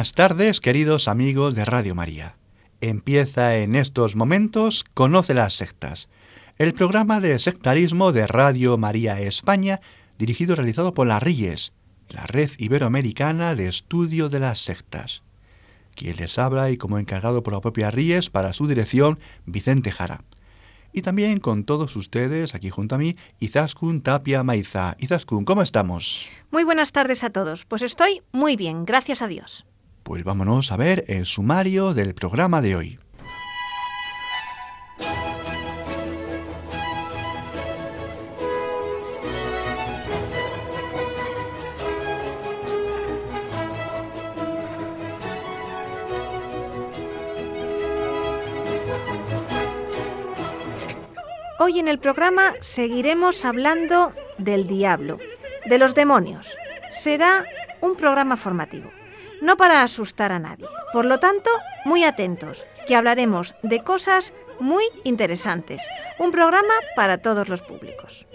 Buenas tardes, queridos amigos de Radio María. Empieza en estos momentos Conoce las sectas, el programa de sectarismo de Radio María España, dirigido y realizado por la RIES, la Red Iberoamericana de Estudio de las Sectas. Quien les habla y como encargado por la propia RIES para su dirección, Vicente Jara. Y también con todos ustedes, aquí junto a mí, Izaskun Tapia Maiza. Izaskun, ¿cómo estamos? Muy buenas tardes a todos. Pues estoy muy bien, gracias a Dios. Pues vámonos a ver el sumario del programa de hoy. Hoy en el programa seguiremos hablando del diablo, de los demonios. Será un programa formativo, no para asustar a nadie. Por lo tanto, muy atentos, que hablaremos de cosas muy interesantes. Un programa para todos los públicos.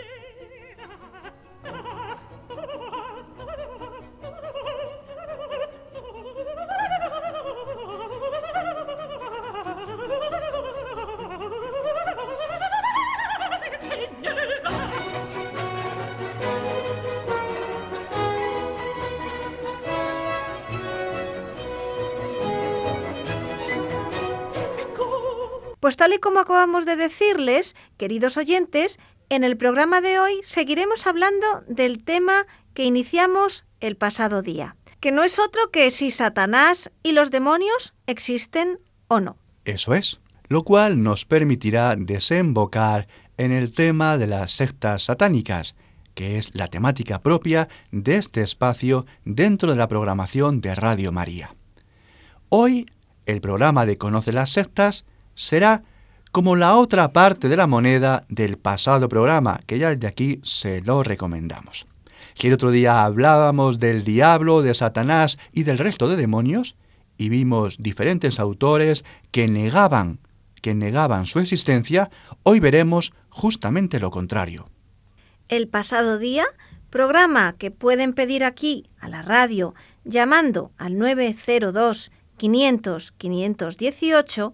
Pues tal y como acabamos de decirles, queridos oyentes, en el programa de hoy seguiremos hablando del tema que iniciamos el pasado día, que no es otro que si Satanás y los demonios existen o no. Eso es, lo cual nos permitirá desembocar en el tema de las sectas satánicas, que es la temática propia de este espacio dentro de la programación de Radio María. Hoy, el programa de Conoce las sectas será como la otra parte de la moneda del pasado programa, que ya de aquí se lo recomendamos. Si el otro día hablábamos del diablo, de Satanás y del resto de demonios, y vimos diferentes autores que negaban, que negaban su existencia, hoy veremos justamente lo contrario. El pasado día, programa que pueden pedir aquí a la radio llamando al 902 500 518,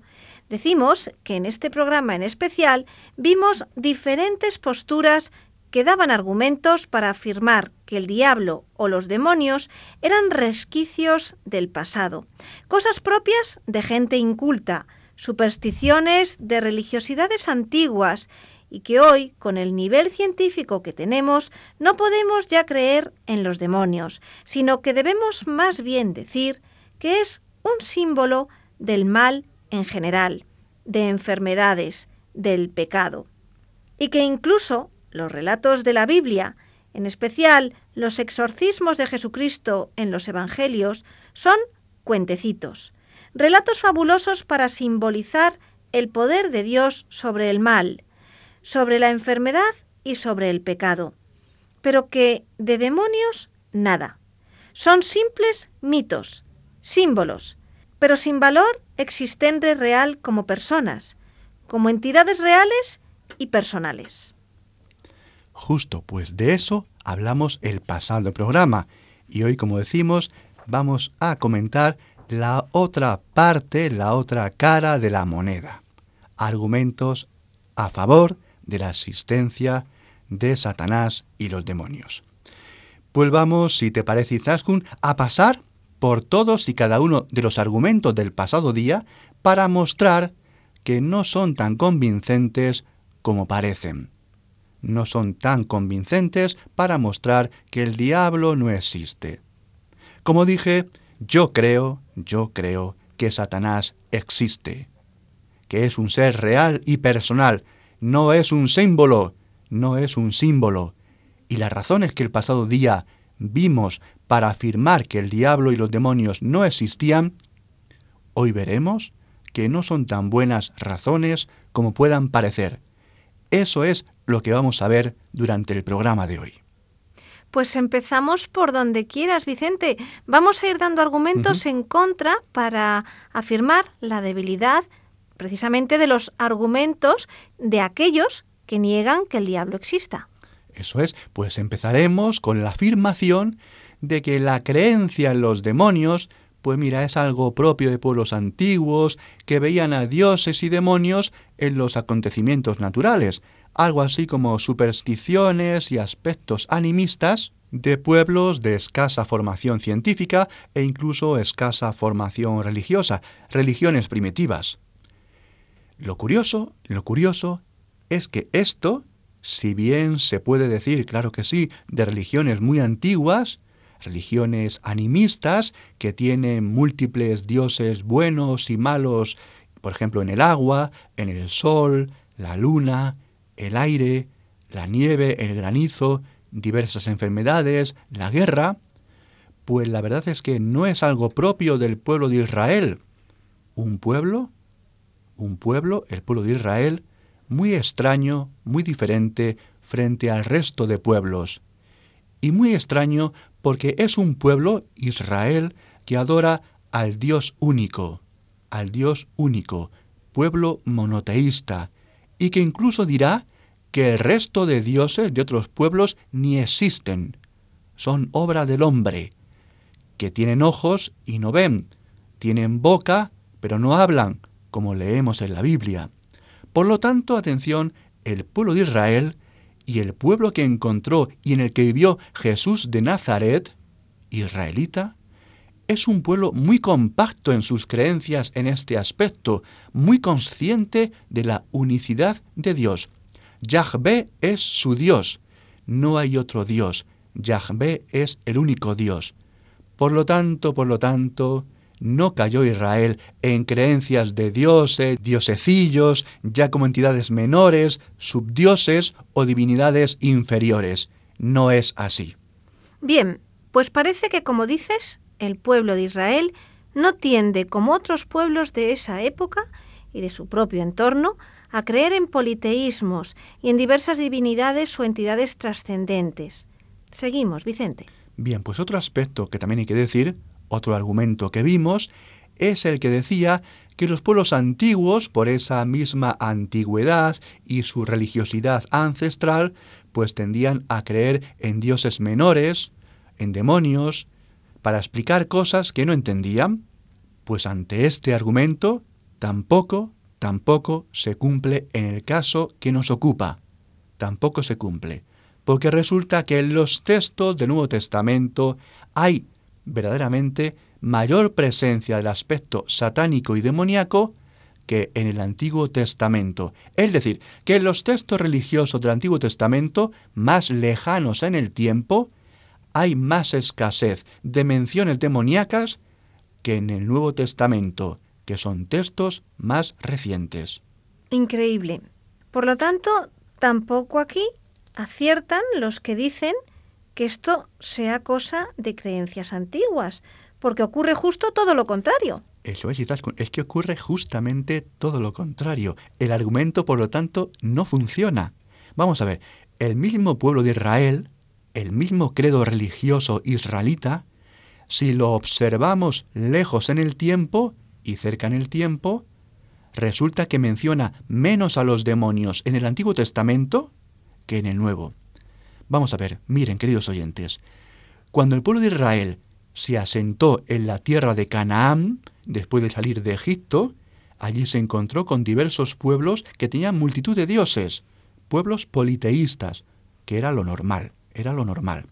Decimos que en este programa en especial vimos diferentes posturas que daban argumentos para afirmar que el diablo o los demonios eran resquicios del pasado, cosas propias de gente inculta, supersticiones de religiosidades antiguas y que hoy, con el nivel científico que tenemos, no podemos ya creer en los demonios, sino que debemos más bien decir que es un símbolo del mal en general, de enfermedades, del pecado. Y que incluso los relatos de la Biblia, en especial los exorcismos de Jesucristo en los Evangelios, son cuentecitos, relatos fabulosos para simbolizar el poder de Dios sobre el mal, sobre la enfermedad y sobre el pecado, pero que de demonios nada. Son simples mitos, símbolos, pero sin valor existente real como personas, como entidades reales y personales. Justo, pues de eso hablamos el pasado programa y hoy, como decimos, vamos a comentar la otra parte, la otra cara de la moneda. Argumentos a favor de la existencia de Satanás y los demonios. Pues vamos, si te parece, Izaskun, a pasar por todos y cada uno de los argumentos del pasado día para mostrar que no son tan convincentes como parecen. No son tan convincentes para mostrar que el diablo no existe. Como dije, yo creo, yo creo que Satanás existe, que es un ser real y personal, no es un símbolo, no es un símbolo, y las razones que el pasado día vimos para afirmar que el diablo y los demonios no existían, hoy veremos que no son tan buenas razones como puedan parecer. Eso es lo que vamos a ver durante el programa de hoy. Pues empezamos por donde quieras, Vicente. Vamos a ir dando argumentos en contra para afirmar la debilidad precisamente de los argumentos de aquellos que niegan que el diablo exista. Eso es, pues empezaremos con la afirmación de que la creencia en los demonios, pues mira, es algo propio de pueblos antiguos que veían a dioses y demonios en los acontecimientos naturales, algo así como supersticiones y aspectos animistas de pueblos de escasa formación científica e incluso escasa formación religiosa, religiones primitivas. Lo curioso, lo curioso es que esto, si bien se puede decir, claro que sí, de religiones muy antiguas, religiones animistas que tienen múltiples dioses buenos y malos, por ejemplo en el agua, en el sol, la luna, el aire, la nieve, el granizo, diversas enfermedades, la guerra, pues la verdad es que no es algo propio del pueblo de Israel. Un pueblo, un pueblo, el pueblo de Israel, muy extraño, muy diferente frente al resto de pueblos. Y muy extraño porque es un pueblo, Israel, que adora al Dios único, al Dios único, pueblo monoteísta, y que incluso dirá que el resto de dioses de otros pueblos ni existen, son obra del hombre, que tienen ojos y no ven, tienen boca pero no hablan, como leemos en la Biblia. Por lo tanto, atención, el pueblo de Israel y el pueblo que encontró y en el que vivió Jesús de Nazaret, israelita, es un pueblo muy compacto en sus creencias en este aspecto, muy consciente de la unicidad de Dios. Yahvé es su Dios, no hay otro Dios. Yahvé es el único Dios. Por lo tanto, por lo tanto, no cayó Israel en creencias de dioses, diosecillos, ya como entidades menores, subdioses o divinidades inferiores. No es así. Bien, pues parece que, como dices, el pueblo de Israel no tiende, como otros pueblos de esa época y de su propio entorno, a creer en politeísmos y en diversas divinidades o entidades trascendentes. Seguimos, Vicente. Bien, pues otro aspecto que también hay que decir, otro argumento que vimos, es el que decía que los pueblos antiguos, por esa misma antigüedad y su religiosidad ancestral, pues tendían a creer en dioses menores, en demonios, para explicar cosas que no entendían. Pues ante este argumento, tampoco tampoco se cumple en el caso que nos ocupa. Tampoco se cumple. Porque resulta que en los textos del Nuevo Testamento hay verdaderamente mayor presencia del aspecto satánico y demoníaco que en el Antiguo Testamento. Es decir, que en los textos religiosos del Antiguo Testamento, más lejanos en el tiempo, hay más escasez de menciones demoníacas que en el Nuevo Testamento que son textos más recientes. Increíble. Por lo tanto, tampoco aquí aciertan los que dicen que esto sea cosa de creencias antiguas, porque ocurre justo todo lo contrario. Eso es, es que ocurre justamente todo lo contrario. El argumento, por lo tanto, no funciona. Vamos a ver, el mismo pueblo de Israel, el mismo credo religioso israelita, si lo observamos lejos en el tiempo, y cerca en el tiempo, resulta que menciona menos a los demonios en el Antiguo Testamento que en el Nuevo. Vamos a ver, miren, queridos oyentes, cuando el pueblo de Israel se asentó en la tierra de Canaán, después de salir de Egipto, allí se encontró con diversos pueblos que tenían multitud de dioses, pueblos politeístas, que era lo normal, era lo normal.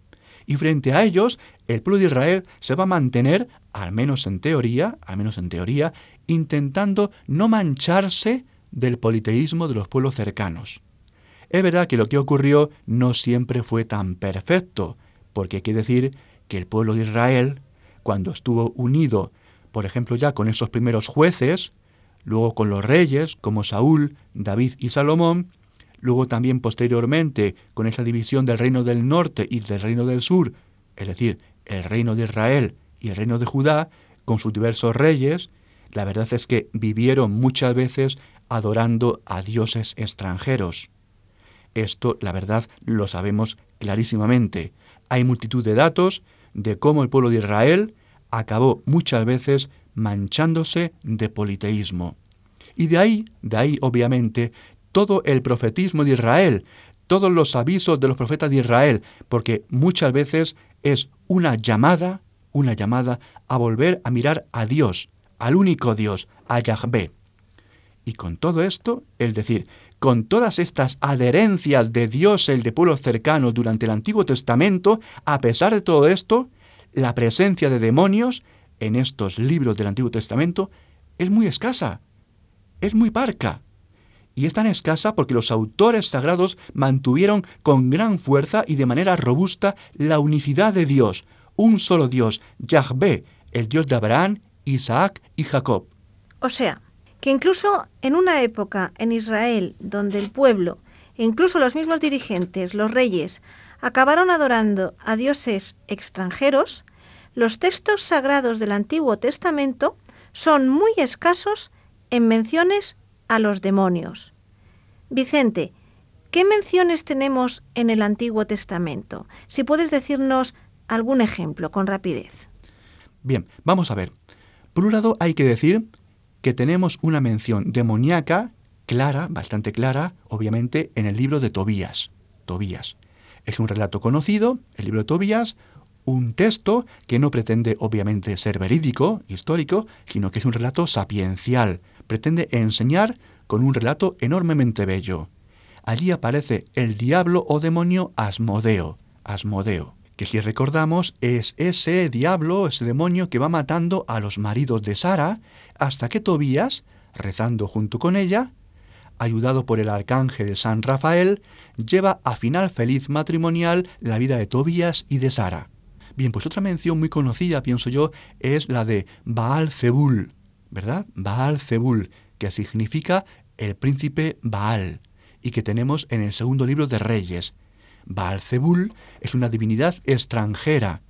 Y frente a ellos, el pueblo de Israel se va a mantener al menos en teoría, al menos en teoría, intentando no mancharse del politeísmo de los pueblos cercanos. Es verdad que lo que ocurrió no siempre fue tan perfecto, porque hay que decir que el pueblo de Israel, cuando estuvo unido, por ejemplo, ya con esos primeros jueces, luego con los reyes como Saúl, David y Salomón, luego también posteriormente con esa división del reino del norte y del reino del sur, es decir, el reino de Israel y el reino de Judá, con sus diversos reyes, la verdad es que vivieron muchas veces adorando a dioses extranjeros. Esto, la verdad, lo sabemos clarísimamente. Hay multitud de datos de cómo el pueblo de Israel acabó muchas veces manchándose de politeísmo. Y de ahí, de ahí obviamente, todo el profetismo de Israel, todos los avisos de los profetas de Israel, porque muchas veces es una llamada, una llamada a volver a mirar a Dios, al único Dios, a Yahvé. Y con todo esto, es decir, con todas estas adherencias de Dios, el de pueblos cercanos durante el Antiguo Testamento, a pesar de todo esto, la presencia de demonios en estos libros del Antiguo Testamento es muy escasa, es muy parca. Y es tan escasa porque los autores sagrados mantuvieron con gran fuerza y de manera robusta la unicidad de Dios, un solo Dios, Yahvé, el Dios de Abraham, Isaac y Jacob. O sea, que incluso en una época en Israel donde el pueblo, e incluso los mismos dirigentes, los reyes, acabaron adorando a dioses extranjeros, los textos sagrados del Antiguo Testamento son muy escasos en menciones a los demonios. Vicente, ¿qué menciones tenemos en el Antiguo Testamento? Si puedes decirnos algún ejemplo con rapidez. Bien, vamos a ver. Por un lado hay que decir que tenemos una mención demoníaca clara, bastante clara, obviamente, en el libro de Tobías. Tobías. Es un relato conocido, el libro de Tobías, un texto que no pretende obviamente ser verídico, histórico, sino que es un relato sapiencial. Pretende enseñar con un relato enormemente bello. Allí aparece el diablo o demonio Asmodeo, Asmodeo, que si recordamos es ese diablo, ese demonio que va matando a los maridos de Sara, hasta que Tobías, rezando junto con ella, ayudado por el arcángel San Rafael, lleva a final feliz matrimonial la vida de Tobías y de Sara. Bien, pues otra mención muy conocida, pienso yo, es la de Baal Zebul, ¿verdad? Baal Zebul, que significa el príncipe Baal, y que tenemos en el segundo libro de Reyes. Baal Zebul es una divinidad extranjera,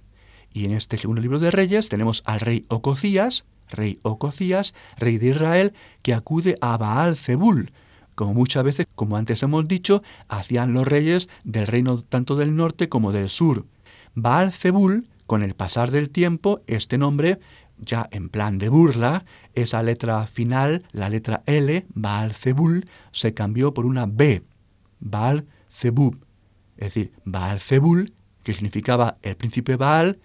y en este segundo libro de Reyes tenemos al rey Ococías, rey Ococías, rey de Israel, que acude a Baal Zebul, como muchas veces, como antes hemos dicho, hacían los reyes del reino tanto del norte como del sur. Baal Zebul, con el pasar del tiempo, este nombre, ya en plan de burla, esa letra final, la letra L, Baal Zebul, se cambió por una B, Baal Zebub. Es decir, Baal Zebul, que significaba el príncipe Baal,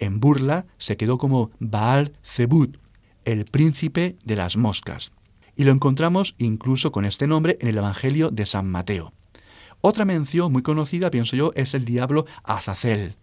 en burla se quedó como Baal Zebud, el príncipe de las moscas y lo encontramos incluso con este nombre en el Evangelio de San Mateo. Otra mención muy conocida, pienso yo, es el diablo Azazel.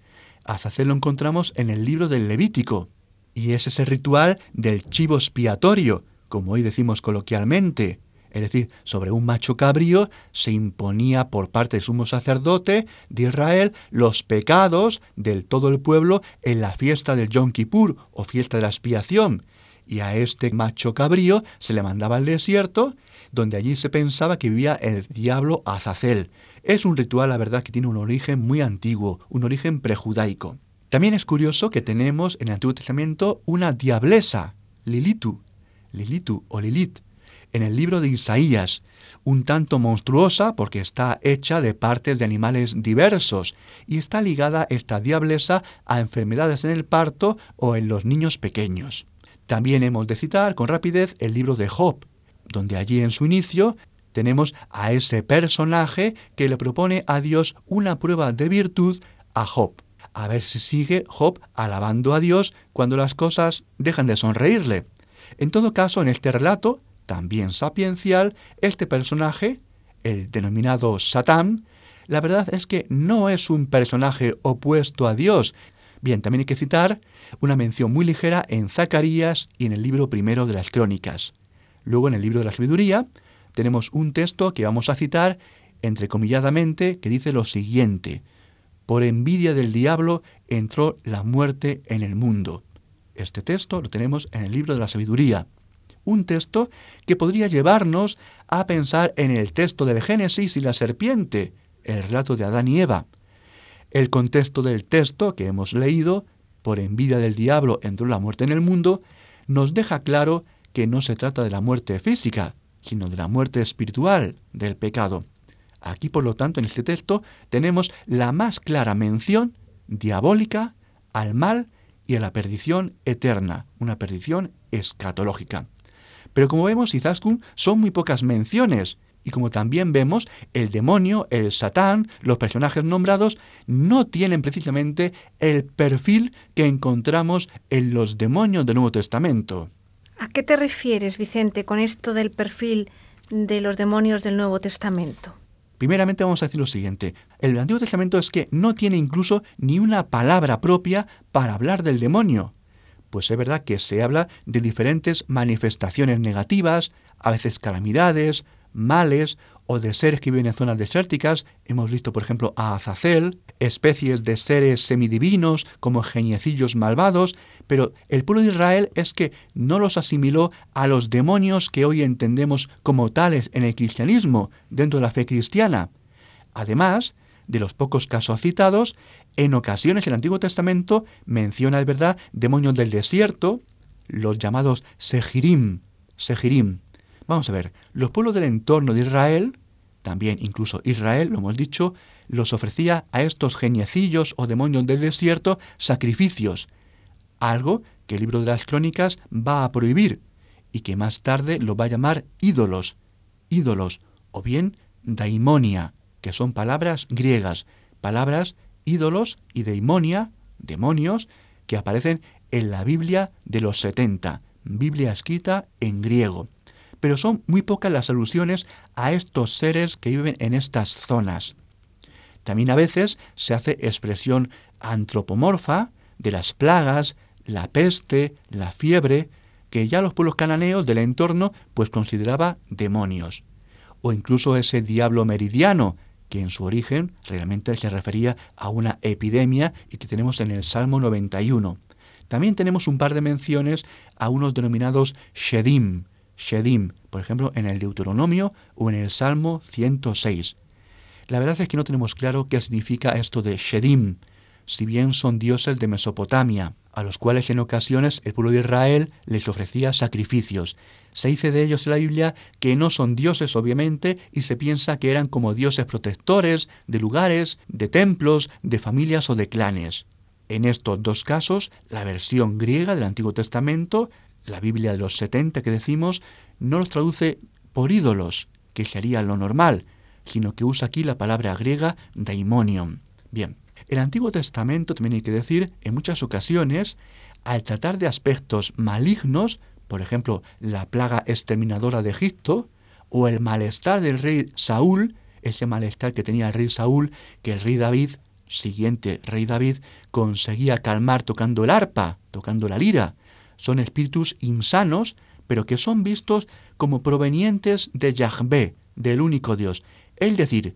Azazel lo encontramos en el libro del Levítico, y es ese ritual del chivo expiatorio, como hoy decimos coloquialmente. Es decir, sobre un macho cabrío se imponía por parte del sumo sacerdote de Israel los pecados del todo el pueblo en la fiesta del Yom Kippur o fiesta de la expiación y a este macho cabrío se le mandaba al desierto, donde allí se pensaba que vivía el diablo Azazel. Es un ritual, la verdad, que tiene un origen muy antiguo, un origen prejudaico. También es curioso que tenemos en el Antiguo Testamento una diablesa, Lilitu, Lilitu o Lilit, en el libro de Isaías, un tanto monstruosa porque está hecha de partes de animales diversos y está ligada esta diablesa a enfermedades en el parto o en los niños pequeños. También hemos de citar con rapidez el libro de Job, donde allí en su inicio tenemos a ese personaje que le propone a Dios una prueba de virtud a Job. A ver si sigue Job alabando a Dios cuando las cosas dejan de sonreírle. En todo caso, en este relato, también sapiencial, este personaje, el denominado Satán, la verdad es que no es un personaje opuesto a Dios. Bien, también hay que citar una mención muy ligera en Zacarías y en el libro primero de las Crónicas. Luego en el libro de la Sabiduría tenemos un texto que vamos a citar entrecomilladamente que dice lo siguiente, por envidia del diablo entró la muerte en el mundo. Este texto lo tenemos en el libro de la Sabiduría. Un texto que podría llevarnos a pensar en el texto del Génesis y la serpiente, el relato de Adán y Eva. El contexto del texto que hemos leído, por envidia del diablo entró la muerte en el mundo, nos deja claro que no se trata de la muerte física, sino de la muerte espiritual del pecado. Aquí, por lo tanto, en este texto tenemos la más clara mención diabólica al mal y a la perdición eterna, una perdición escatológica. Pero como vemos, Izaskun son muy pocas menciones, y como también vemos, el demonio, el satán, los personajes nombrados, no tienen precisamente el perfil que encontramos en los demonios del Nuevo Testamento. ¿A qué te refieres, Vicente, con esto del perfil de los demonios del Nuevo Testamento? Primeramente vamos a decir lo siguiente. El Antiguo Testamento es que no tiene incluso ni una palabra propia para hablar del demonio. Pues es verdad que se habla de diferentes manifestaciones negativas, a veces calamidades, males o de seres que viven en zonas desérticas. Hemos visto, por ejemplo, a Azazel, especies de seres semidivinos como geniecillos malvados, pero el pueblo de Israel es que no los asimiló a los demonios que hoy entendemos como tales en el cristianismo, dentro de la fe cristiana. Además, de los pocos casos citados, en ocasiones el Antiguo Testamento menciona, es verdad, demonios del desierto, los llamados Sejirim. Sejirim. Vamos a ver, los pueblos del entorno de Israel, también incluso Israel, lo hemos dicho, los ofrecía a estos geniecillos o demonios del desierto sacrificios, algo que el libro de las crónicas va a prohibir y que más tarde lo va a llamar ídolos, ídolos o bien daimonia, que son palabras griegas, palabras ídolos y daimonia, demonios, que aparecen en la Biblia de los 70, Biblia escrita en griego. Pero son muy pocas las alusiones a estos seres que viven en estas zonas. También a veces se hace expresión antropomorfa de las plagas, la peste, la fiebre, que ya los pueblos cananeos del entorno pues consideraba demonios. O incluso ese diablo meridiano, que en su origen realmente se refería a una epidemia y que tenemos en el Salmo 91. También tenemos un par de menciones a unos denominados Shedim, Shedim, por ejemplo en el Deuteronomio o en el Salmo 106. La verdad es que no tenemos claro qué significa esto de Shedim, si bien son dioses de Mesopotamia, a los cuales en ocasiones el pueblo de Israel les ofrecía sacrificios. Se dice de ellos en la Biblia que no son dioses obviamente y se piensa que eran como dioses protectores de lugares, de templos, de familias o de clanes. En estos dos casos, la versión griega del Antiguo Testamento, la Biblia de los 70 que decimos, no los traduce por ídolos, que sería lo normal, sino que usa aquí la palabra griega daimonion. Bien, el Antiguo Testamento, también hay que decir, en muchas ocasiones, al tratar de aspectos malignos, por ejemplo, la plaga exterminadora de Egipto, o el malestar del rey Saúl, ese malestar que tenía el rey Saúl, que el rey David, siguiente rey David, conseguía calmar tocando el arpa, tocando la lira. Son espíritus insanos, pero que son vistos como provenientes de Yahvé, del único Dios. Es decir,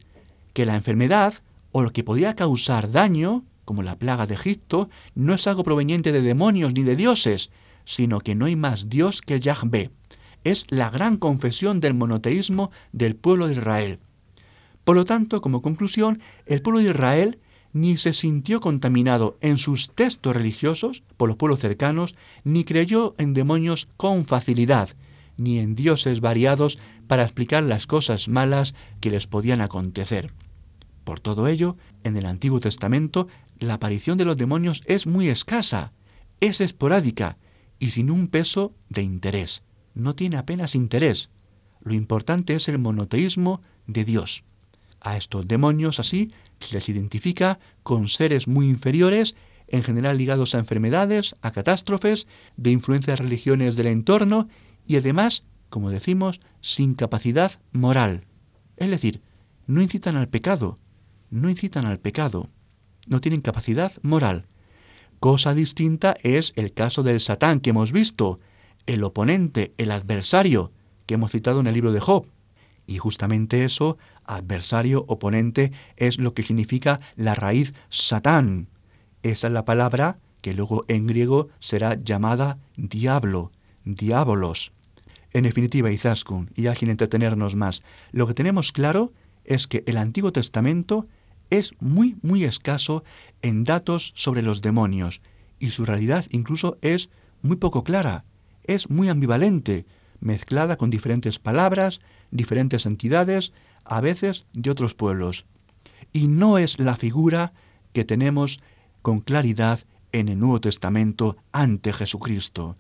que la enfermedad o lo que podía causar daño, como la plaga de Egipto, no es algo proveniente de demonios ni de dioses, sino que no hay más Dios que Yahvé. Es la gran confesión del monoteísmo del pueblo de Israel. Por lo tanto, como conclusión, el pueblo de Israel ni se sintió contaminado en sus textos religiosos por los pueblos cercanos, ni creyó en demonios con facilidad, ni en dioses variados para explicar las cosas malas que les podían acontecer. Por todo ello, en el Antiguo Testamento, la aparición de los demonios es muy escasa, es esporádica y sin un peso de interés. No tiene apenas interés. Lo importante es el monoteísmo de Dios. A estos demonios así se les identifica con seres muy inferiores, en general ligados a enfermedades, a catástrofes, de influencias religiones del entorno y además, como decimos, sin capacidad moral. Es decir, no incitan al pecado, no incitan al pecado, no tienen capacidad moral. Cosa distinta es el caso del Satán que hemos visto, el oponente, el adversario, que hemos citado en el libro de Job. Y justamente eso, adversario, oponente, es lo que significa la raíz Satán. Esa es la palabra que luego en griego será llamada diablo, diabolos. En definitiva, Izaskun, y ya sin entretenernos más, lo que tenemos claro es que el Antiguo Testamento es muy, muy escaso en datos sobre los demonios, y su realidad incluso es muy poco clara, es muy ambivalente, mezclada con diferentes palabras, diferentes entidades, a veces de otros pueblos. Y no es la figura que tenemos con claridad en el Nuevo Testamento ante Jesucristo.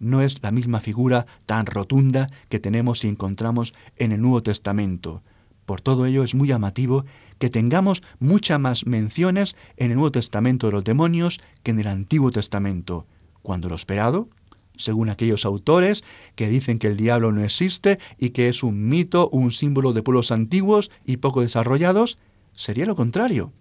No es la misma figura tan rotunda que tenemos y encontramos en el Nuevo Testamento. Por todo ello es muy llamativo que tengamos muchas más menciones en el Nuevo Testamento de los demonios que en el Antiguo Testamento, cuando lo esperado, según aquellos autores que dicen que el diablo no existe y que es un mito, un símbolo de pueblos antiguos y poco desarrollados, sería lo contrario.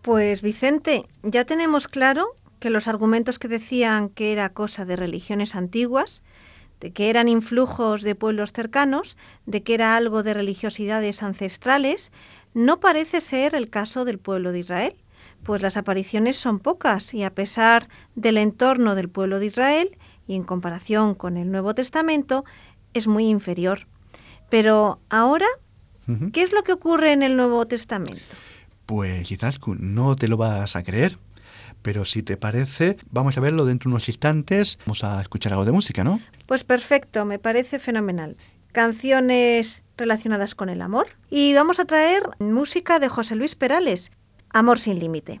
Pues Vicente, ya tenemos claro que los argumentos que decían que era cosa de religiones antiguas, de que eran influjos de pueblos cercanos, de que era algo de religiosidades ancestrales, no parece ser el caso del pueblo de Israel, pues las apariciones son pocas y a pesar del entorno del pueblo de Israel y en comparación con el Nuevo Testamento, es muy inferior. Pero ahora, ¿qué es lo que ocurre en el Nuevo Testamento? Pues quizás no te lo vas a creer, pero si te parece, vamos a verlo dentro de unos instantes. Vamos a escuchar algo de música, ¿no? Pues perfecto, me parece fenomenal. Canciones relacionadas con el amor. Y vamos a traer música de José Luis Perales, Amor sin límite.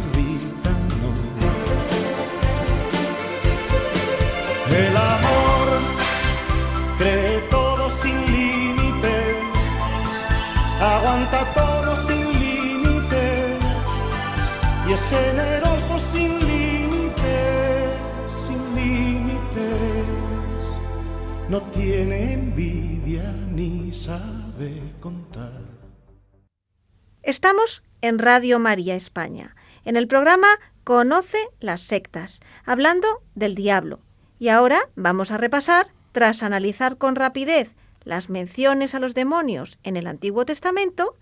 sin límites, sin límites. No tiene envidia ni sabe contar. Estamos en Radio María España, en el programa Conoce las sectas, hablando del diablo. Y ahora vamos a repasar tras analizar con rapidez las menciones a los demonios en el Antiguo Testamento,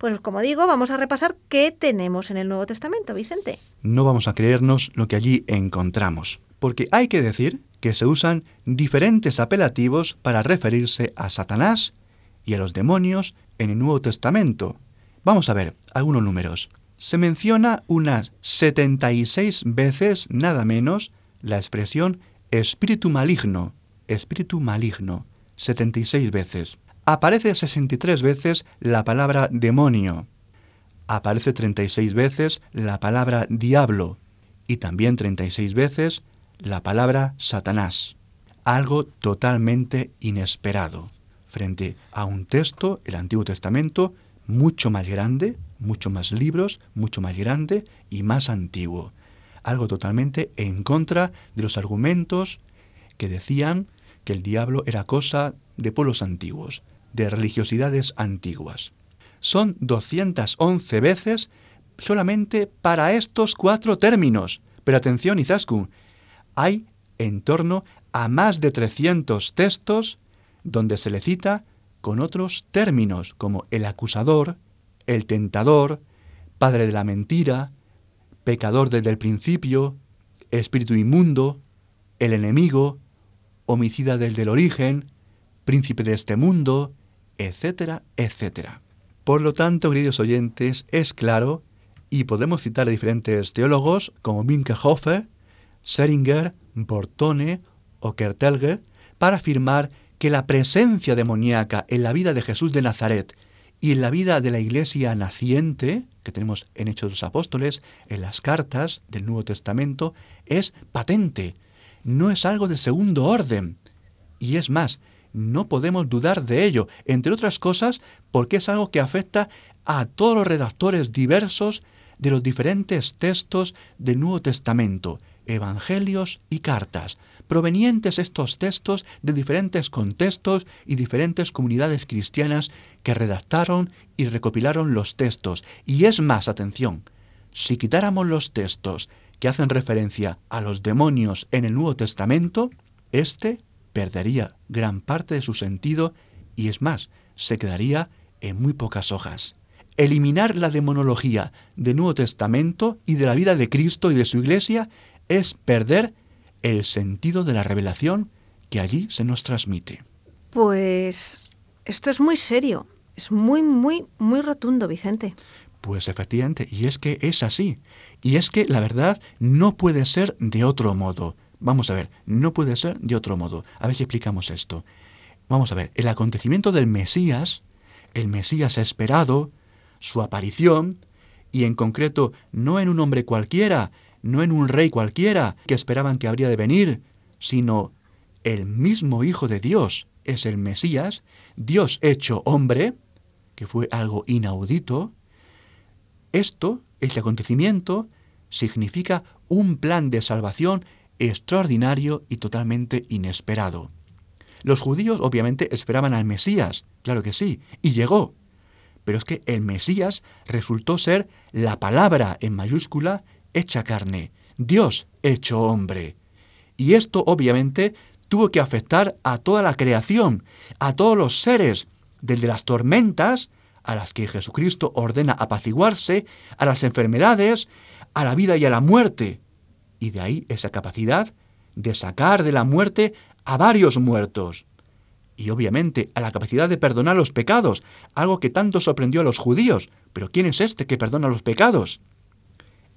pues como digo, vamos a repasar qué tenemos en el Nuevo Testamento, Vicente. No vamos a creernos lo que allí encontramos, porque hay que decir que se usan diferentes apelativos para referirse a Satanás y a los demonios en el Nuevo Testamento. Vamos a ver algunos números. Se menciona unas 76 veces, nada menos, la expresión espíritu maligno espíritu maligno, 76 veces. Aparece 63 veces la palabra demonio. Aparece 36 veces la palabra diablo y también 36 veces la palabra Satanás. Algo totalmente inesperado frente a un texto, el Antiguo Testamento, mucho más grande, mucho más libros, mucho más grande y más antiguo. Algo totalmente en contra de los argumentos que decían que el diablo era cosa de pueblos antiguos, de religiosidades antiguas. Son 211 veces solamente para estos cuatro términos. Pero atención, Izaskun, hay en torno a más de 300 textos donde se le cita con otros términos como el acusador, el tentador, padre de la mentira, pecador desde el principio, espíritu inmundo, el enemigo, homicida desde el origen, príncipe de este mundo, etcétera, etcétera. Por lo tanto, queridos oyentes, es claro, y podemos citar a diferentes teólogos como Minkehofer, Seringer, Bortone o Kertelge, para afirmar que la presencia demoníaca en la vida de Jesús de Nazaret y en la vida de la iglesia naciente, que tenemos en Hechos de los Apóstoles, en las cartas del Nuevo Testamento, es patente, no es algo de segundo orden. Y es más, no podemos dudar de ello, entre otras cosas porque es algo que afecta a todos los redactores diversos de los diferentes textos del Nuevo Testamento, evangelios y cartas, provenientes estos textos de diferentes contextos y diferentes comunidades cristianas que redactaron y recopilaron los textos. Y es más, atención, si quitáramos los textos que hacen referencia a los demonios en el Nuevo Testamento, éste perdería gran parte de su sentido y es más, se quedaría en muy pocas hojas. Eliminar la demonología del Nuevo Testamento y de la vida de Cristo y de su Iglesia es perder el sentido de la revelación que allí se nos transmite. Pues esto es muy serio, es muy, muy, muy rotundo, Vicente. Pues efectivamente, y es que es así. Y es que la verdad no puede ser de otro modo. Vamos a ver, no puede ser de otro modo. A ver si explicamos esto. Vamos a ver, el acontecimiento del Mesías, el Mesías esperado, su aparición, y en concreto no en un hombre cualquiera, no en un rey cualquiera que esperaban que habría de venir, sino el mismo Hijo de Dios es el Mesías, Dios hecho hombre, que fue algo inaudito. Esto, este acontecimiento, significa un plan de salvación extraordinario y totalmente inesperado. Los judíos obviamente esperaban al Mesías, claro que sí, y llegó. Pero es que el Mesías resultó ser la palabra en mayúscula hecha carne, Dios hecho hombre. Y esto obviamente tuvo que afectar a toda la creación, a todos los seres, desde las tormentas, a las que Jesucristo ordena apaciguarse, a las enfermedades, a la vida y a la muerte. Y de ahí esa capacidad de sacar de la muerte a varios muertos. Y obviamente a la capacidad de perdonar los pecados, algo que tanto sorprendió a los judíos. Pero ¿quién es este que perdona los pecados?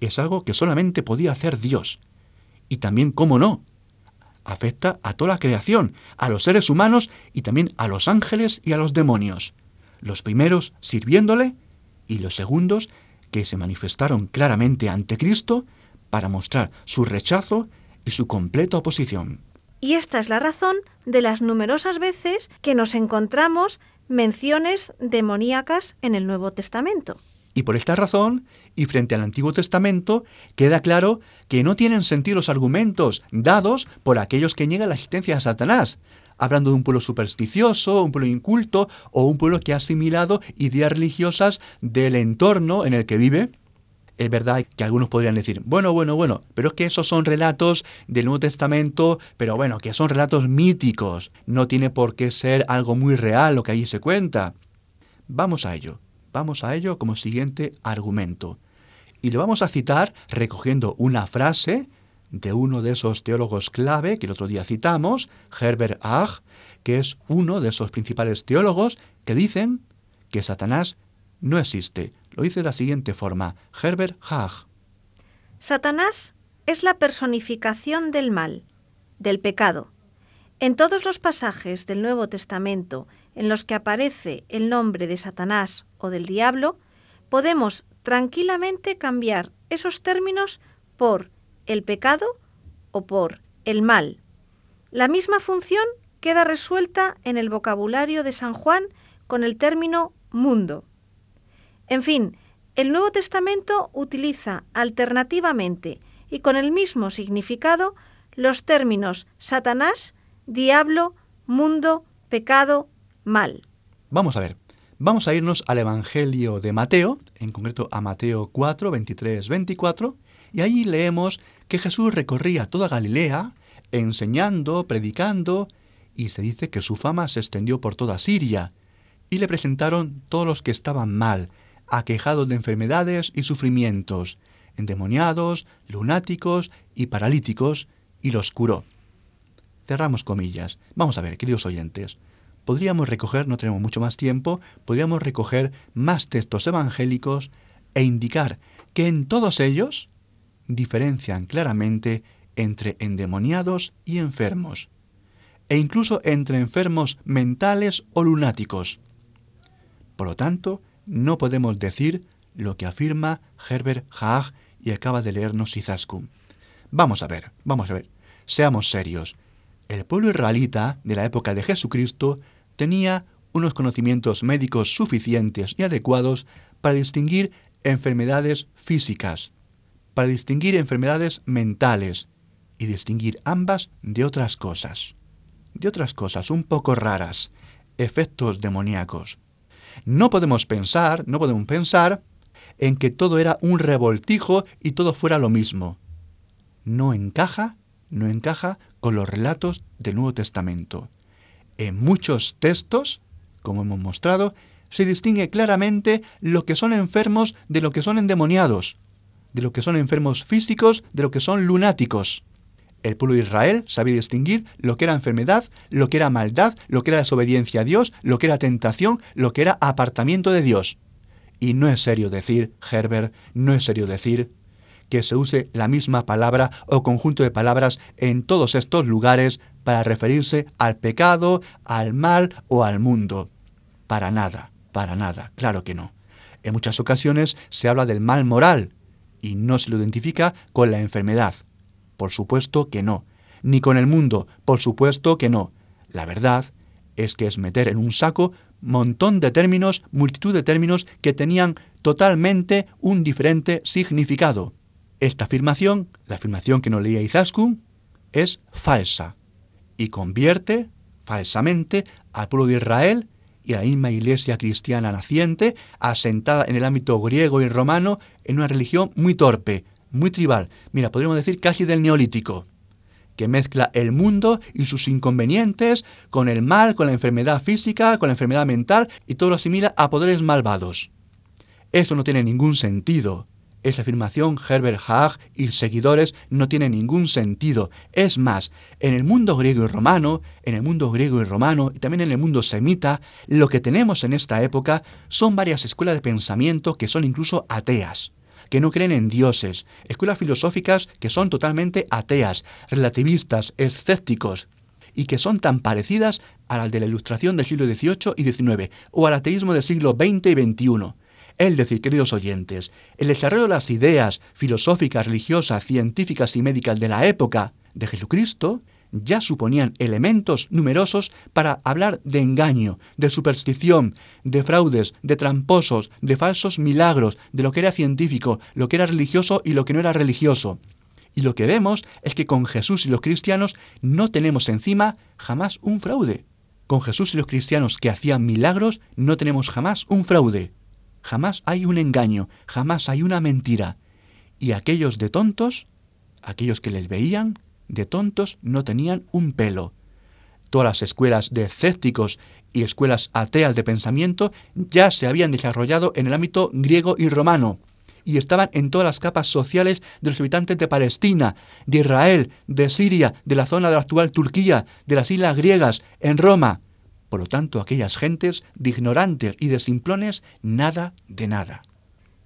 es algo que solamente podía hacer Dios. Y también, cómo no, afecta a toda la creación, a los seres humanos y también a los ángeles y a los demonios. Los primeros sirviéndole y los segundos que se manifestaron claramente ante Cristo para mostrar su rechazo y su completa oposición. Y esta es la razón de las numerosas veces que nos encontramos menciones demoníacas en el Nuevo Testamento. Y por esta razón, y frente al Antiguo Testamento, queda claro que no tienen sentido los argumentos dados por aquellos que niegan la existencia de Satanás, hablando de un pueblo supersticioso, un pueblo inculto o un pueblo que ha asimilado ideas religiosas del entorno en el que vive. Es verdad que algunos podrían decir, bueno, bueno, bueno, pero es que esos son relatos del Nuevo Testamento, pero bueno, que son relatos míticos, no tiene por qué ser algo muy real lo que allí se cuenta. Vamos a ello. Vamos a ello como siguiente argumento. Y lo vamos a citar recogiendo una frase de uno de esos teólogos clave que el otro día citamos, Herbert Ach, que es uno de esos principales teólogos que dicen que Satanás no existe. Lo dice de la siguiente forma, Herbert Ach. Satanás es la personificación del mal, del pecado. En todos los pasajes del Nuevo Testamento en los que aparece el nombre de Satanás o del diablo, podemos tranquilamente cambiar esos términos por el pecado o por el mal. La misma función queda resuelta en el vocabulario de San Juan con el término mundo. En fin, el Nuevo Testamento utiliza alternativamente y con el mismo significado los términos Satanás, diablo, mundo, pecado, mal. Vamos a ver, vamos a irnos al Evangelio de Mateo, en concreto a Mateo 4, 23, 24, y allí leemos que Jesús recorría toda Galilea, enseñando, predicando, y se dice que su fama se extendió por toda Siria, y le presentaron todos los que estaban mal, aquejados de enfermedades y sufrimientos, endemoniados, lunáticos y paralíticos, y los curó. Cerramos comillas. Vamos a ver, queridos oyentes. Podríamos recoger, no tenemos mucho más tiempo, podríamos recoger más textos evangélicos e indicar que en todos ellos diferencian claramente entre endemoniados y enfermos, e incluso entre enfermos mentales o lunáticos. Por lo tanto, no podemos decir lo que afirma Herbert Haag y acaba de leernos Izaskun. Vamos a ver, vamos a ver, seamos serios. El pueblo israelita de la época de Jesucristo tenía unos conocimientos médicos suficientes y adecuados para distinguir enfermedades físicas, para distinguir enfermedades mentales y distinguir ambas de otras cosas, de otras cosas un poco raras, efectos demoníacos. No podemos pensar, no podemos pensar en que todo era un revoltijo y todo fuera lo mismo. No encaja, no encaja con los relatos del Nuevo Testamento. En muchos textos, como hemos mostrado, se distingue claramente lo que son enfermos de lo que son endemoniados, de lo que son enfermos físicos de lo que son lunáticos. El pueblo de Israel sabía distinguir lo que era enfermedad, lo que era maldad, lo que era desobediencia a Dios, lo que era tentación, lo que era apartamiento de Dios. Y no es serio decir, Herbert, no es serio decir que se use la misma palabra o conjunto de palabras en todos estos lugares para referirse al pecado, al mal o al mundo. Para nada, para nada, claro que no. En muchas ocasiones se habla del mal moral y no se lo identifica con la enfermedad. Por supuesto que no. Ni con el mundo, por supuesto que no. La verdad es que es meter en un saco montón de términos, multitud de términos que tenían totalmente un diferente significado. Esta afirmación, la afirmación que nos leía Izaskun, es falsa y convierte falsamente al pueblo de Israel y a la misma iglesia cristiana naciente, asentada en el ámbito griego y romano, en una religión muy torpe, muy tribal, mira, podríamos decir casi del neolítico, que mezcla el mundo y sus inconvenientes con el mal, con la enfermedad física, con la enfermedad mental y todo lo asimila a poderes malvados. Esto no tiene ningún sentido. Esa afirmación, Herbert Haag y seguidores, no tiene ningún sentido. Es más, en el mundo griego y romano, en el mundo griego y romano y también en el mundo semita, lo que tenemos en esta época son varias escuelas de pensamiento que son incluso ateas que no creen en dioses, escuelas filosóficas que son totalmente ateas, relativistas, escépticos, y que son tan parecidas a las de la ilustración del siglo XVIII y XIX, o al ateísmo del siglo XX y XXI. Es decir, queridos oyentes, el desarrollo de las ideas filosóficas, religiosas, científicas y médicas de la época de Jesucristo ya suponían elementos numerosos para hablar de engaño, de superstición, de fraudes, de tramposos, de falsos milagros, de lo que era científico, lo que era religioso y lo que no era religioso. Y lo que vemos es que con Jesús y los cristianos no tenemos encima jamás un fraude. Con Jesús y los cristianos que hacían milagros no tenemos jamás un fraude. Jamás hay un engaño, jamás hay una mentira. Y aquellos de tontos, aquellos que les veían, de tontos no tenían un pelo. Todas las escuelas de escépticos y escuelas ateas de pensamiento ya se habían desarrollado en el ámbito griego y romano y estaban en todas las capas sociales de los habitantes de Palestina, de Israel, de Siria, de la zona de la actual Turquía, de las islas griegas, en Roma. Por lo tanto, aquellas gentes de ignorantes y de simplones, nada de nada.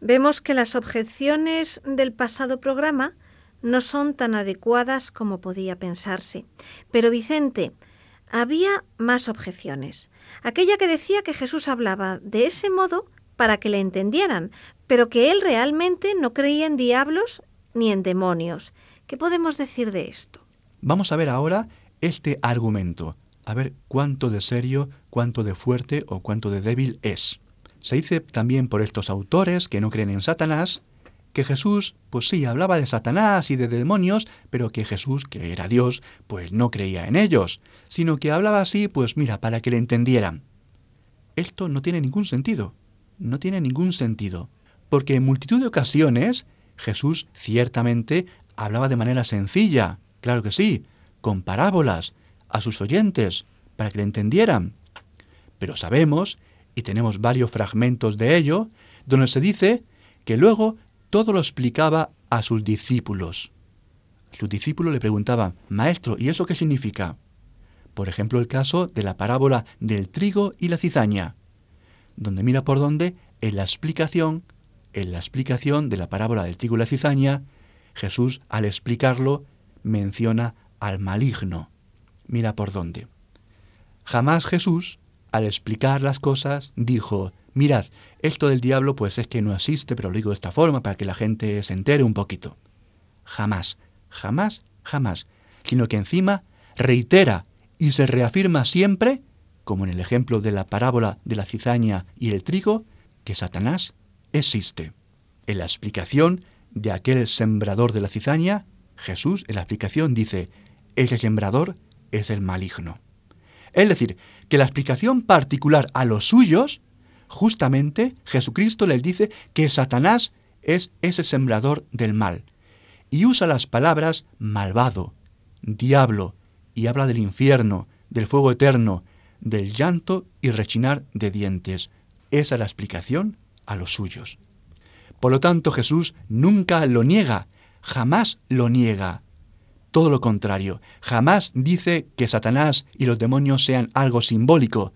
Vemos que las objeciones del pasado programa no son tan adecuadas como podía pensarse. Pero Vicente, había más objeciones. Aquella que decía que Jesús hablaba de ese modo para que le entendieran, pero que él realmente no creía en diablos ni en demonios. ¿Qué podemos decir de esto? Vamos a ver ahora este argumento a ver cuánto de serio, cuánto de fuerte o cuánto de débil es. Se dice también por estos autores que no creen en Satanás, que Jesús, pues sí, hablaba de Satanás y de demonios, pero que Jesús, que era Dios, pues no creía en ellos, sino que hablaba así, pues mira, para que le entendieran. Esto no tiene ningún sentido, no tiene ningún sentido, porque en multitud de ocasiones Jesús ciertamente hablaba de manera sencilla, claro que sí, con parábolas, a sus oyentes para que le entendieran. Pero sabemos y tenemos varios fragmentos de ello, donde se dice que luego todo lo explicaba a sus discípulos. Sus discípulos le preguntaban, Maestro, ¿y eso qué significa? Por ejemplo, el caso de la parábola del trigo y la cizaña, donde mira por dónde, en la explicación, en la explicación de la parábola del trigo y la cizaña, Jesús, al explicarlo, menciona al maligno. Mira por dónde. Jamás Jesús, al explicar las cosas, dijo, mirad, esto del diablo pues es que no existe, pero lo digo de esta forma para que la gente se entere un poquito. Jamás, jamás, jamás, sino que encima reitera y se reafirma siempre, como en el ejemplo de la parábola de la cizaña y el trigo, que Satanás existe. En la explicación de aquel sembrador de la cizaña, Jesús en la explicación dice, ese sembrador es el maligno. Es decir, que la explicación particular a los suyos, justamente Jesucristo les dice que Satanás es ese sembrador del mal. Y usa las palabras malvado, diablo, y habla del infierno, del fuego eterno, del llanto y rechinar de dientes. Esa es la explicación a los suyos. Por lo tanto, Jesús nunca lo niega, jamás lo niega. Todo lo contrario, jamás dice que Satanás y los demonios sean algo simbólico.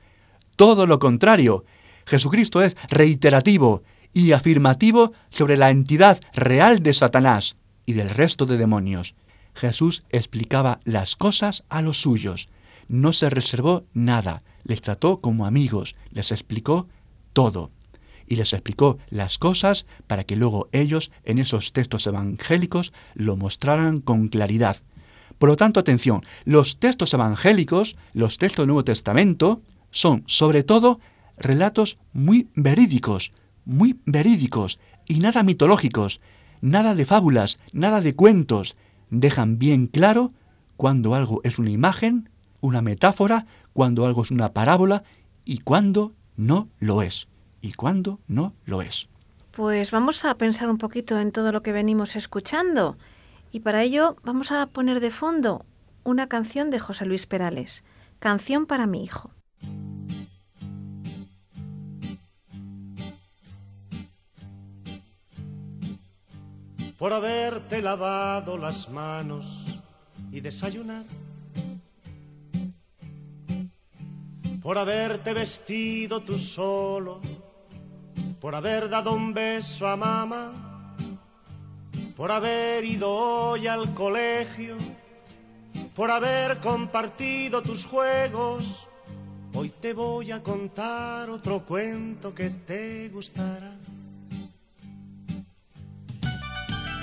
Todo lo contrario, Jesucristo es reiterativo y afirmativo sobre la entidad real de Satanás y del resto de demonios. Jesús explicaba las cosas a los suyos, no se reservó nada, les trató como amigos, les explicó todo y les explicó las cosas para que luego ellos en esos textos evangélicos lo mostraran con claridad. Por lo tanto, atención, los textos evangélicos, los textos del Nuevo Testamento, son sobre todo relatos muy verídicos, muy verídicos y nada mitológicos, nada de fábulas, nada de cuentos. Dejan bien claro cuando algo es una imagen, una metáfora, cuando algo es una parábola y cuando no lo es y cuándo no lo es. Pues vamos a pensar un poquito en todo lo que venimos escuchando y para ello vamos a poner de fondo una canción de José Luis Perales, Canción para mi hijo. Por haberte lavado las manos y desayunado por haberte vestido tú solo por haber dado un beso a mamá, por haber ido hoy al colegio, por haber compartido tus juegos. Hoy te voy a contar otro cuento que te gustará.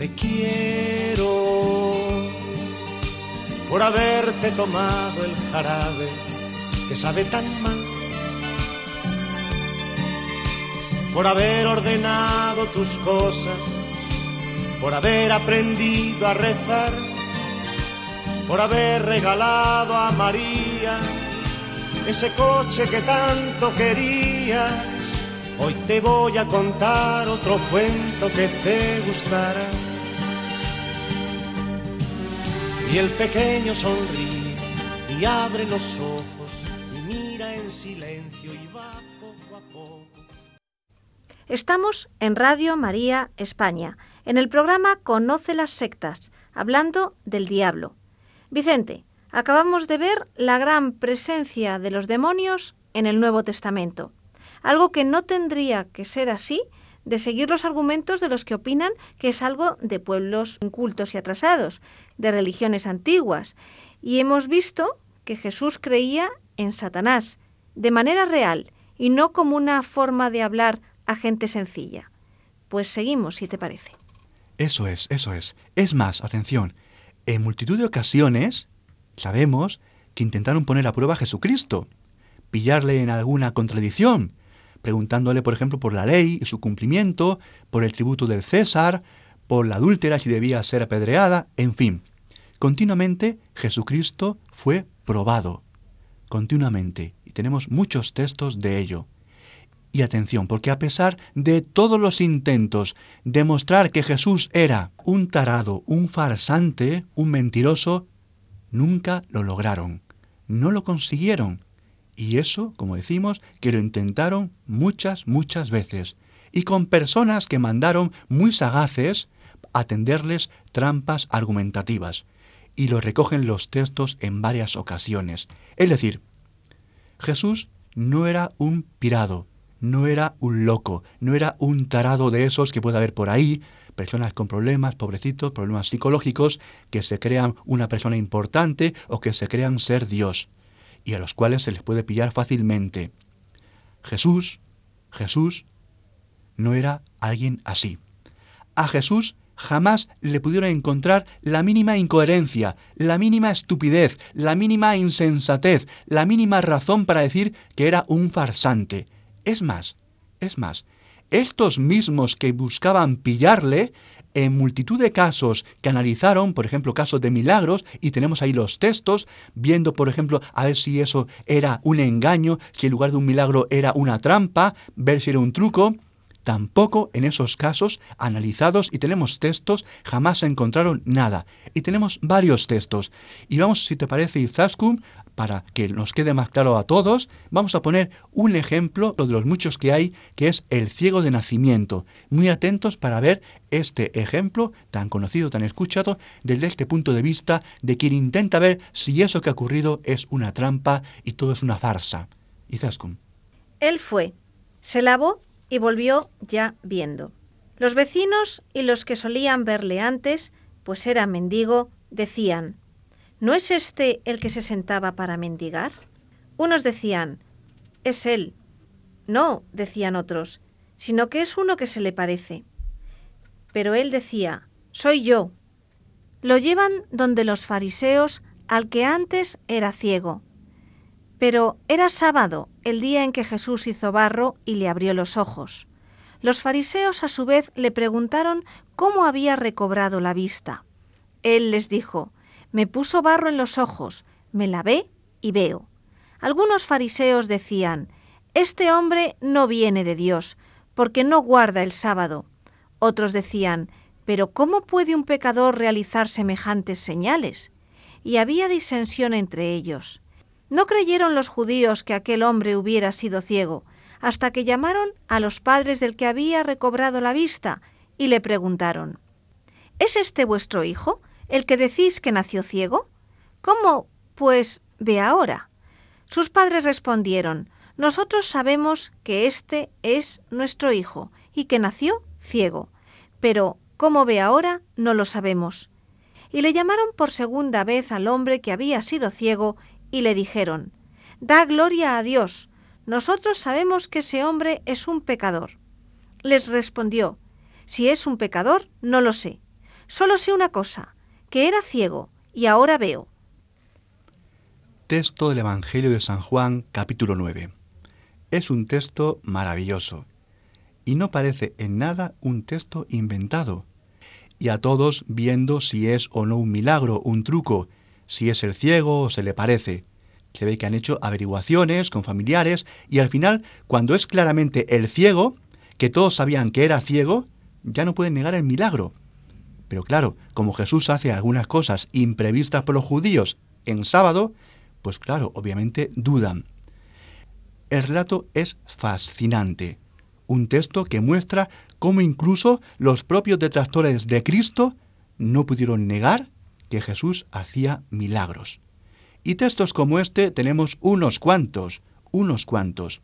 te quiero por haberte tomado el jarabe que sabe tan mal por haber ordenado tus cosas, por haber aprendido a rezar, por haber regalado a María ese coche que tanto querías. Hoy te voy a contar otro cuento que te gustará. Y el pequeño sonríe y abre los ojos y mira en silencio y va poco a poco Estamos en Radio María España, en el programa Conoce las sectas, hablando del diablo. Vicente, acabamos de ver la gran presencia de los demonios en el Nuevo Testamento, algo que no tendría que ser así de seguir los argumentos de los que opinan que es algo de pueblos incultos y atrasados, de religiones antiguas. Y hemos visto que Jesús creía en Satanás, de manera real, y no como una forma de hablar a gente sencilla. Pues seguimos, si te parece. Eso es, eso es. Es más, atención, en multitud de ocasiones sabemos que intentaron poner a prueba a Jesucristo, pillarle en alguna contradicción, preguntándole, por ejemplo, por la ley y su cumplimiento, por el tributo del César, por la adúltera si debía ser apedreada, en fin. Continuamente Jesucristo fue probado, continuamente, y tenemos muchos textos de ello. Y atención, porque a pesar de todos los intentos de mostrar que Jesús era un tarado, un farsante, un mentiroso, nunca lo lograron, no lo consiguieron. Y eso, como decimos, que lo intentaron muchas, muchas veces, y con personas que mandaron muy sagaces a tenderles trampas argumentativas, y lo recogen los textos en varias ocasiones. Es decir, Jesús no era un pirado, no era un loco, no era un tarado de esos que puede haber por ahí, personas con problemas, pobrecitos, problemas psicológicos, que se crean una persona importante o que se crean ser Dios, y a los cuales se les puede pillar fácilmente. Jesús, Jesús, no era alguien así. A Jesús jamás le pudieron encontrar la mínima incoherencia, la mínima estupidez, la mínima insensatez, la mínima razón para decir que era un farsante. Es más, es más, estos mismos que buscaban pillarle, en multitud de casos que analizaron, por ejemplo, casos de milagros, y tenemos ahí los textos, viendo, por ejemplo, a ver si eso era un engaño, si en lugar de un milagro era una trampa, ver si era un truco, Tampoco en esos casos analizados y tenemos textos jamás se encontraron nada. Y tenemos varios textos. Y vamos, si te parece, Izaskun, para que nos quede más claro a todos, vamos a poner un ejemplo de los muchos que hay, que es el ciego de nacimiento. Muy atentos para ver este ejemplo tan conocido, tan escuchado, desde este punto de vista de quien intenta ver si eso que ha ocurrido es una trampa y todo es una farsa. Izaskun. Él fue, se lavó y volvió ya viendo. Los vecinos y los que solían verle antes, pues era mendigo, decían, ¿no es este el que se sentaba para mendigar? Unos decían, es él. No, decían otros, sino que es uno que se le parece. Pero él decía, soy yo. Lo llevan donde los fariseos al que antes era ciego pero era sábado, el día en que Jesús hizo barro y le abrió los ojos. Los fariseos a su vez le preguntaron cómo había recobrado la vista. Él les dijo, me puso barro en los ojos, me lavé y veo. Algunos fariseos decían, este hombre no viene de Dios, porque no guarda el sábado. Otros decían, pero ¿cómo puede un pecador realizar semejantes señales? Y había disensión entre ellos. No creyeron los judíos que aquel hombre hubiera sido ciego, hasta que llamaron a los padres del que había recobrado la vista y le preguntaron, ¿Es este vuestro hijo, el que decís que nació ciego? ¿Cómo, pues, ve ahora? Sus padres respondieron, Nosotros sabemos que este es nuestro hijo y que nació ciego, pero cómo ve ahora no lo sabemos. Y le llamaron por segunda vez al hombre que había sido ciego y le dijeron, Da gloria a Dios, nosotros sabemos que ese hombre es un pecador. Les respondió, Si es un pecador, no lo sé. Solo sé una cosa, que era ciego y ahora veo. Texto del Evangelio de San Juan, capítulo 9. Es un texto maravilloso y no parece en nada un texto inventado. Y a todos viendo si es o no un milagro, un truco, si es el ciego o se le parece. Se ve que han hecho averiguaciones con familiares y al final, cuando es claramente el ciego, que todos sabían que era ciego, ya no pueden negar el milagro. Pero claro, como Jesús hace algunas cosas imprevistas por los judíos en sábado, pues claro, obviamente dudan. El relato es fascinante, un texto que muestra cómo incluso los propios detractores de Cristo no pudieron negar que Jesús hacía milagros. Y textos como este tenemos unos cuantos, unos cuantos.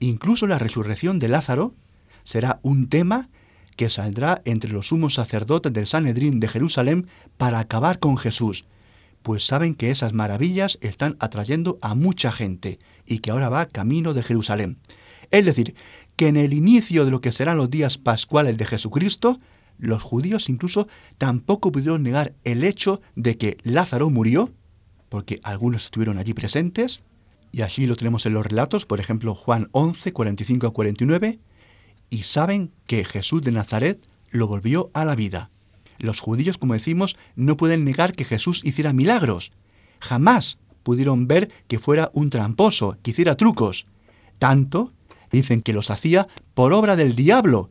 Incluso la resurrección de Lázaro será un tema que saldrá entre los sumos sacerdotes del Sanedrín de Jerusalén para acabar con Jesús, pues saben que esas maravillas están atrayendo a mucha gente y que ahora va camino de Jerusalén. Es decir, que en el inicio de lo que serán los días pascuales de Jesucristo, los judíos incluso tampoco pudieron negar el hecho de que Lázaro murió, porque algunos estuvieron allí presentes, y allí lo tenemos en los relatos, por ejemplo Juan 11, 45 a 49, y saben que Jesús de Nazaret lo volvió a la vida. Los judíos, como decimos, no pueden negar que Jesús hiciera milagros. Jamás pudieron ver que fuera un tramposo, que hiciera trucos. Tanto dicen que los hacía por obra del diablo,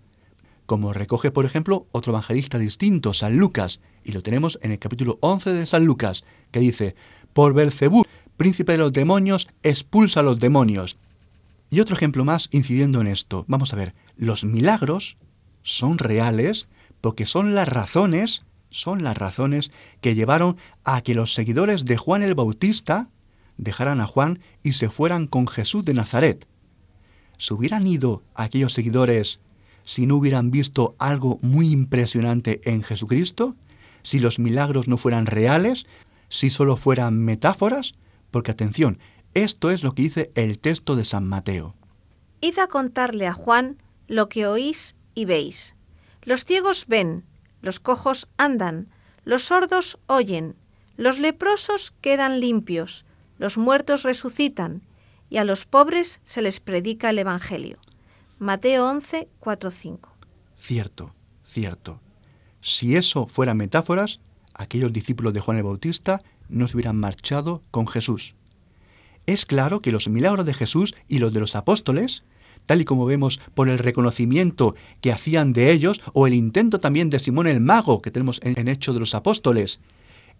como recoge, por ejemplo, otro evangelista distinto, San Lucas, y lo tenemos en el capítulo 11 de San Lucas, que dice, por Belcebú, príncipe de los demonios, expulsa a los demonios. Y otro ejemplo más incidiendo en esto. Vamos a ver, los milagros son reales porque son las razones, son las razones que llevaron a que los seguidores de Juan el Bautista dejaran a Juan y se fueran con Jesús de Nazaret. ¿Se hubieran ido aquellos seguidores si no hubieran visto algo muy impresionante en Jesucristo? ¿Si los milagros no fueran reales? ¿Si solo fueran metáforas? Porque atención, esto es lo que dice el texto de San Mateo. Id a contarle a Juan lo que oís y veis. Los ciegos ven, los cojos andan, los sordos oyen, los leprosos quedan limpios, los muertos resucitan, y a los pobres se les predica el Evangelio. Mateo 11, 4, 5. Cierto, cierto. Si eso fueran metáforas, aquellos discípulos de Juan el Bautista no se hubieran marchado con Jesús. Es claro que los milagros de Jesús y los de los apóstoles, tal y como vemos por el reconocimiento que hacían de ellos, o el intento también de Simón el Mago que tenemos en, en Hecho de los Apóstoles,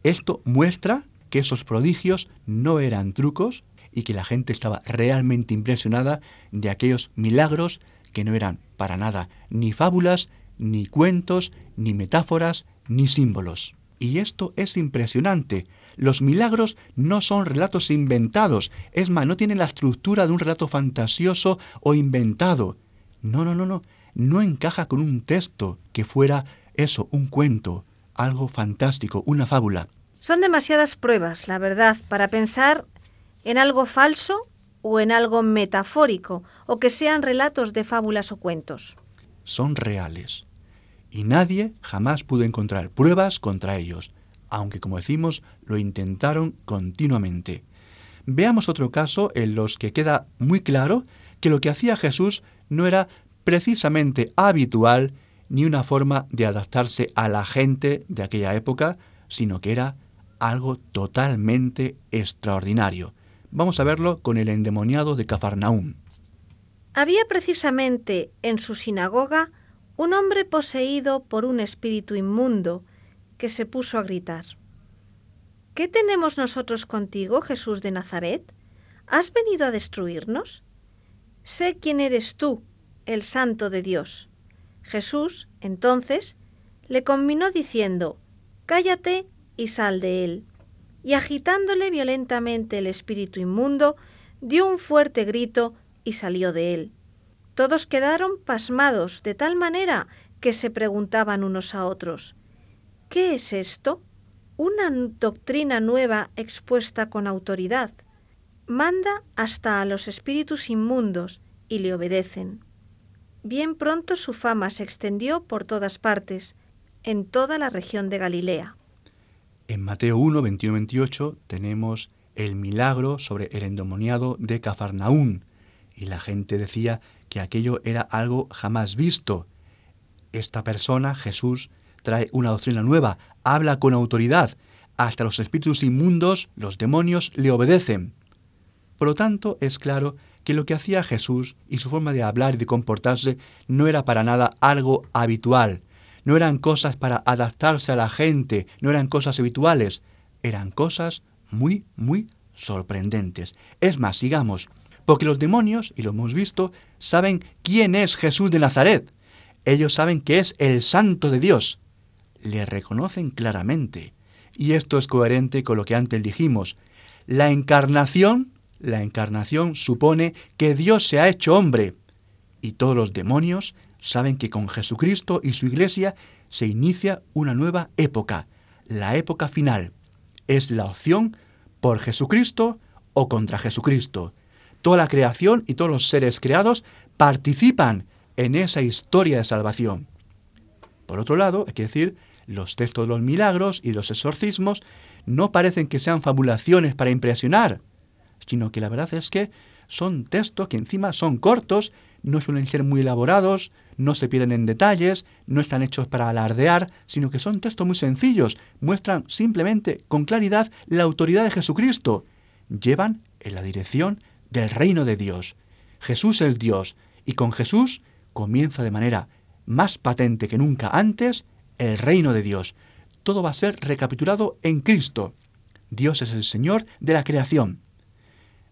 esto muestra que esos prodigios no eran trucos, y que la gente estaba realmente impresionada de aquellos milagros que no eran para nada ni fábulas, ni cuentos, ni metáforas, ni símbolos. Y esto es impresionante. Los milagros no son relatos inventados, es más, no tienen la estructura de un relato fantasioso o inventado. No, no, no, no, no encaja con un texto que fuera eso, un cuento, algo fantástico, una fábula. Son demasiadas pruebas, la verdad, para pensar en algo falso o en algo metafórico, o que sean relatos de fábulas o cuentos. Son reales. Y nadie jamás pudo encontrar pruebas contra ellos, aunque como decimos, lo intentaron continuamente. Veamos otro caso en los que queda muy claro que lo que hacía Jesús no era precisamente habitual ni una forma de adaptarse a la gente de aquella época, sino que era algo totalmente extraordinario. Vamos a verlo con el endemoniado de Cafarnaúm. Había precisamente en su sinagoga un hombre poseído por un espíritu inmundo que se puso a gritar. ¿Qué tenemos nosotros contigo, Jesús de Nazaret? ¿Has venido a destruirnos? Sé quién eres tú, el santo de Dios. Jesús, entonces, le conminó diciendo, Cállate y sal de él y agitándole violentamente el espíritu inmundo, dio un fuerte grito y salió de él. Todos quedaron pasmados de tal manera que se preguntaban unos a otros, ¿qué es esto? Una doctrina nueva expuesta con autoridad. Manda hasta a los espíritus inmundos y le obedecen. Bien pronto su fama se extendió por todas partes, en toda la región de Galilea. En Mateo 1, 21-28 tenemos el milagro sobre el endemoniado de Cafarnaún, y la gente decía que aquello era algo jamás visto. Esta persona, Jesús, trae una doctrina nueva, habla con autoridad, hasta los espíritus inmundos, los demonios, le obedecen. Por lo tanto, es claro que lo que hacía Jesús y su forma de hablar y de comportarse no era para nada algo habitual, no eran cosas para adaptarse a la gente, no eran cosas habituales, eran cosas muy, muy sorprendentes. Es más, sigamos, porque los demonios, y lo hemos visto, saben quién es Jesús de Nazaret. Ellos saben que es el santo de Dios. Le reconocen claramente. Y esto es coherente con lo que antes dijimos. La encarnación, la encarnación supone que Dios se ha hecho hombre. Y todos los demonios saben que con Jesucristo y su iglesia se inicia una nueva época, la época final. Es la opción por Jesucristo o contra Jesucristo. Toda la creación y todos los seres creados participan en esa historia de salvación. Por otro lado, hay que decir, los textos de los milagros y los exorcismos no parecen que sean fabulaciones para impresionar. sino que la verdad es que son textos que encima son cortos, no suelen ser muy elaborados, no se pierden en detalles, no están hechos para alardear, sino que son textos muy sencillos, muestran simplemente con claridad la autoridad de Jesucristo, llevan en la dirección del reino de Dios. Jesús es Dios, y con Jesús comienza de manera más patente que nunca antes el reino de Dios. Todo va a ser recapitulado en Cristo. Dios es el Señor de la creación.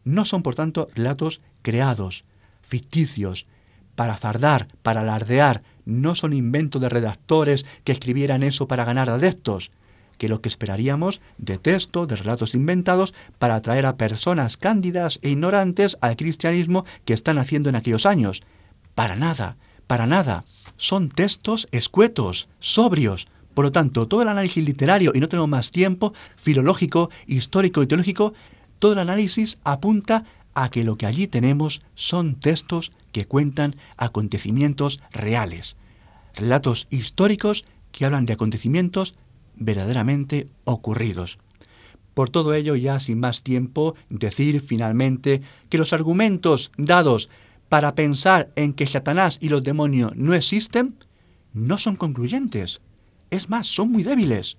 No son, por tanto, relatos creados, ficticios, para fardar, para alardear, no son inventos de redactores que escribieran eso para ganar adeptos, que lo que esperaríamos de texto, de relatos inventados, para atraer a personas cándidas e ignorantes al cristianismo que están haciendo en aquellos años. Para nada, para nada. Son textos escuetos, sobrios. Por lo tanto, todo el análisis literario, y no tenemos más tiempo, filológico, histórico y teológico, todo el análisis apunta a que lo que allí tenemos son textos que cuentan acontecimientos reales, relatos históricos que hablan de acontecimientos verdaderamente ocurridos. Por todo ello, ya sin más tiempo, decir finalmente que los argumentos dados para pensar en que Satanás y los demonios no existen no son concluyentes. Es más, son muy débiles.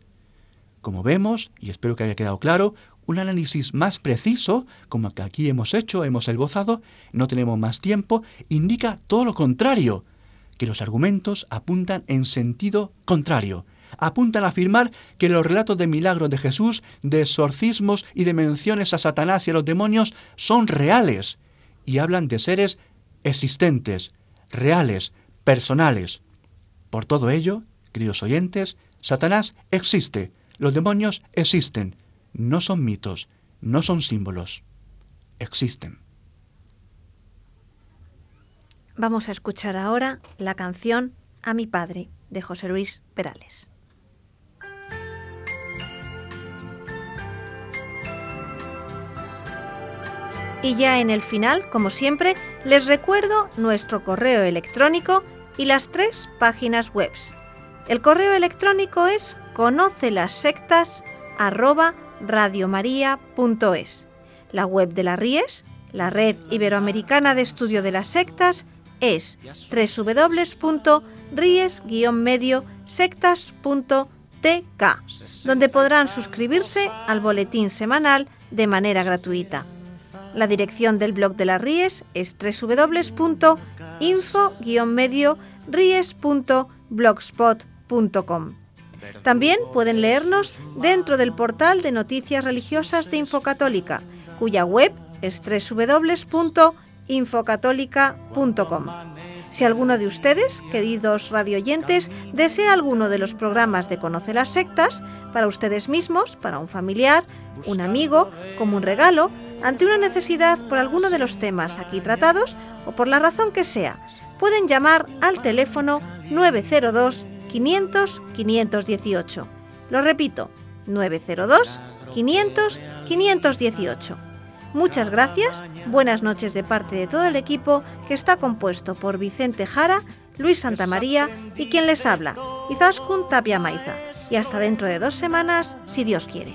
Como vemos, y espero que haya quedado claro, un análisis más preciso, como el que aquí hemos hecho, hemos esbozado, no tenemos más tiempo, indica todo lo contrario, que los argumentos apuntan en sentido contrario. Apuntan a afirmar que los relatos de milagros de Jesús, de exorcismos y de menciones a Satanás y a los demonios son reales y hablan de seres existentes, reales, personales. Por todo ello, queridos oyentes, Satanás existe, los demonios existen, no son mitos, no son símbolos, existen. Vamos a escuchar ahora la canción A mi padre de José Luis Perales. Y ya en el final, como siempre, les recuerdo nuestro correo electrónico y las tres páginas web. El correo electrónico es conoce las sectas radiomaria.es. La web de la RIES, la Red Iberoamericana de Estudio de las Sectas, es www.ries-medio-sectas.tk, donde podrán suscribirse al boletín semanal de manera gratuita. La dirección del blog de la RIES es www.info-ries.blogspot.com. También pueden leernos dentro del portal de noticias religiosas de Infocatólica, cuya web es www.infocatólica.com. Si alguno de ustedes, queridos radioyentes, desea alguno de los programas de Conoce las Sectas, para ustedes mismos, para un familiar, un amigo, como un regalo, ante una necesidad por alguno de los temas aquí tratados o por la razón que sea, pueden llamar al teléfono 902 500 518. Lo repito, 902 500 518. Muchas gracias, buenas noches de parte de todo el equipo que está compuesto por Vicente Jara, Luis Santamaría y quien les habla, Izaskun Tapia Maiza. Y hasta dentro de dos semanas, si Dios quiere.